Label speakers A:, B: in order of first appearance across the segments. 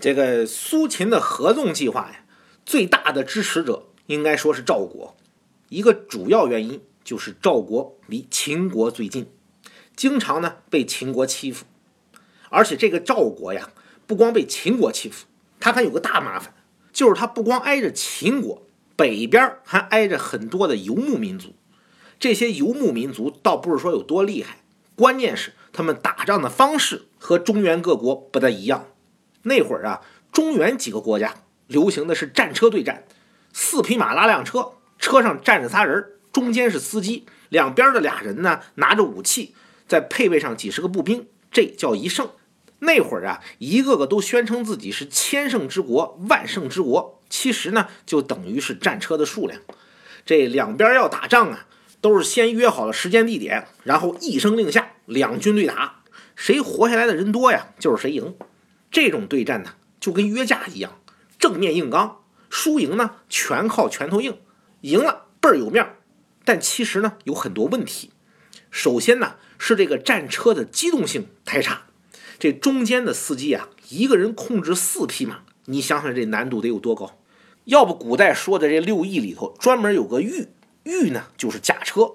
A: 这个苏秦的合纵计划呀，最大的支持者应该说是赵国。一个主要原因就是赵国离秦国最近，经常呢被秦国欺负。而且这个赵国呀，不光被秦国欺负，他还有个大麻烦，就是他不光挨着秦国，北边还挨着很多的游牧民族。这些游牧民族倒不是说有多厉害，关键是他们打仗的方式和中原各国不太一样。那会儿啊，中原几个国家流行的是战车对战，四匹马拉辆车，车上站着仨人，中间是司机，两边的俩人呢拿着武器，再配备上几十个步兵，这叫一胜。那会儿啊，一个个都宣称自己是千胜之国、万胜之国，其实呢，就等于是战车的数量。这两边要打仗啊，都是先约好了时间地点，然后一声令下，两军对打，谁活下来的人多呀，就是谁赢。这种对战呢，就跟约架一样，正面硬刚，输赢呢全靠拳头硬，赢了倍儿有面儿。但其实呢有很多问题。首先呢是这个战车的机动性太差，这中间的司机啊一个人控制四匹马，你想想这难度得有多高？要不古代说的这六艺里头专门有个御，御呢就是驾车。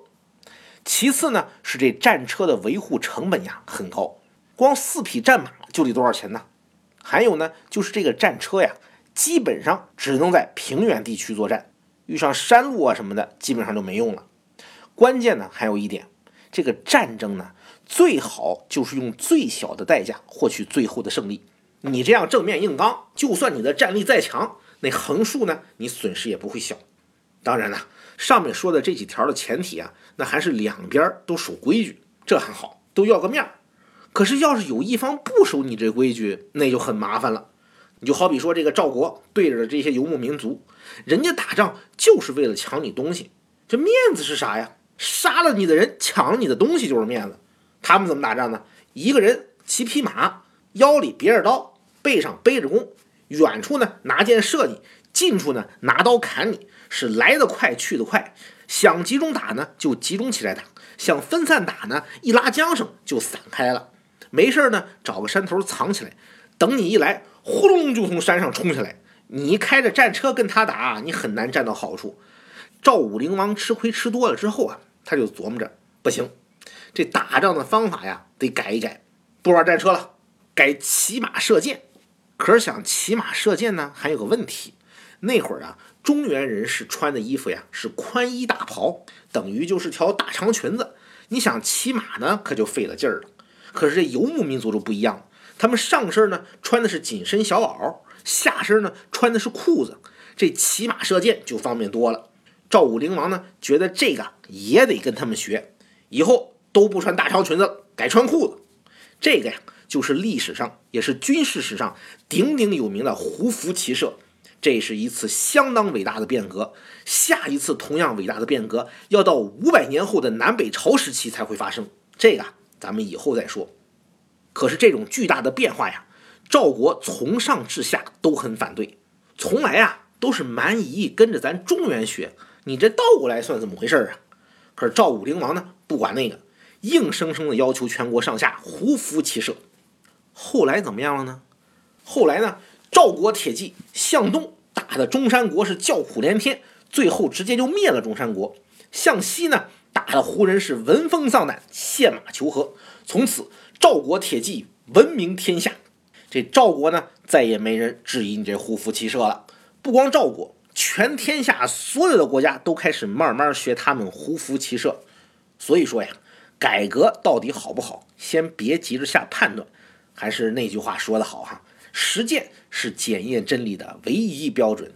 A: 其次呢是这战车的维护成本呀很高，光四匹战马就得多少钱呢？还有呢，就是这个战车呀，基本上只能在平原地区作战，遇上山路啊什么的，基本上就没用了。关键呢，还有一点，这个战争呢，最好就是用最小的代价获取最后的胜利。你这样正面硬刚，就算你的战力再强，那横竖呢，你损失也不会小。当然了，上面说的这几条的前提啊，那还是两边都守规矩，这还好，都要个面儿。可是，要是有一方不守你这规矩，那就很麻烦了。你就好比说，这个赵国对着这些游牧民族，人家打仗就是为了抢你东西，这面子是啥呀？杀了你的人，抢了你的东西就是面子。他们怎么打仗呢？一个人骑匹马，腰里别着刀，背上背着弓，远处呢拿箭射你，近处呢拿刀砍你，是来得快去得快。想集中打呢，就集中起来打；想分散打呢，一拉缰绳就散开了。没事呢，找个山头藏起来，等你一来，呼隆就从山上冲下来。你开着战车跟他打，你很难占到好处。赵武灵王吃亏吃多了之后啊，他就琢磨着，不行，这打仗的方法呀得改一改，不玩战车了，改骑马射箭。可是想骑马射箭呢，还有个问题，那会儿啊，中原人士穿的衣服呀是宽衣大袍，等于就是条大长裙子。你想骑马呢，可就费了劲儿了。可是这游牧民族就不一样了，他们上身呢穿的是紧身小袄，下身呢穿的是裤子，这骑马射箭就方便多了。赵武灵王呢觉得这个也得跟他们学，以后都不穿大长裙子了，改穿裤子。这个呀就是历史上也是军事史上鼎鼎有名的胡服骑射，这是一次相当伟大的变革。下一次同样伟大的变革要到五百年后的南北朝时期才会发生。这个。咱们以后再说。可是这种巨大的变化呀，赵国从上至下都很反对，从来啊都是蛮夷跟着咱中原学，你这倒过来算怎么回事啊？可是赵武灵王呢，不管那个，硬生生的要求全国上下胡服骑射。后来怎么样了呢？后来呢，赵国铁骑向东打的中山国是叫苦连天，最后直接就灭了中山国。向西呢？打的胡人是闻风丧胆，献马求和。从此赵国铁骑闻名天下。这赵国呢，再也没人质疑你这胡服骑射了。不光赵国，全天下所有的国家都开始慢慢学他们胡服骑射。所以说呀，改革到底好不好，先别急着下判断。还是那句话说的好哈，实践是检验真理的唯一标准。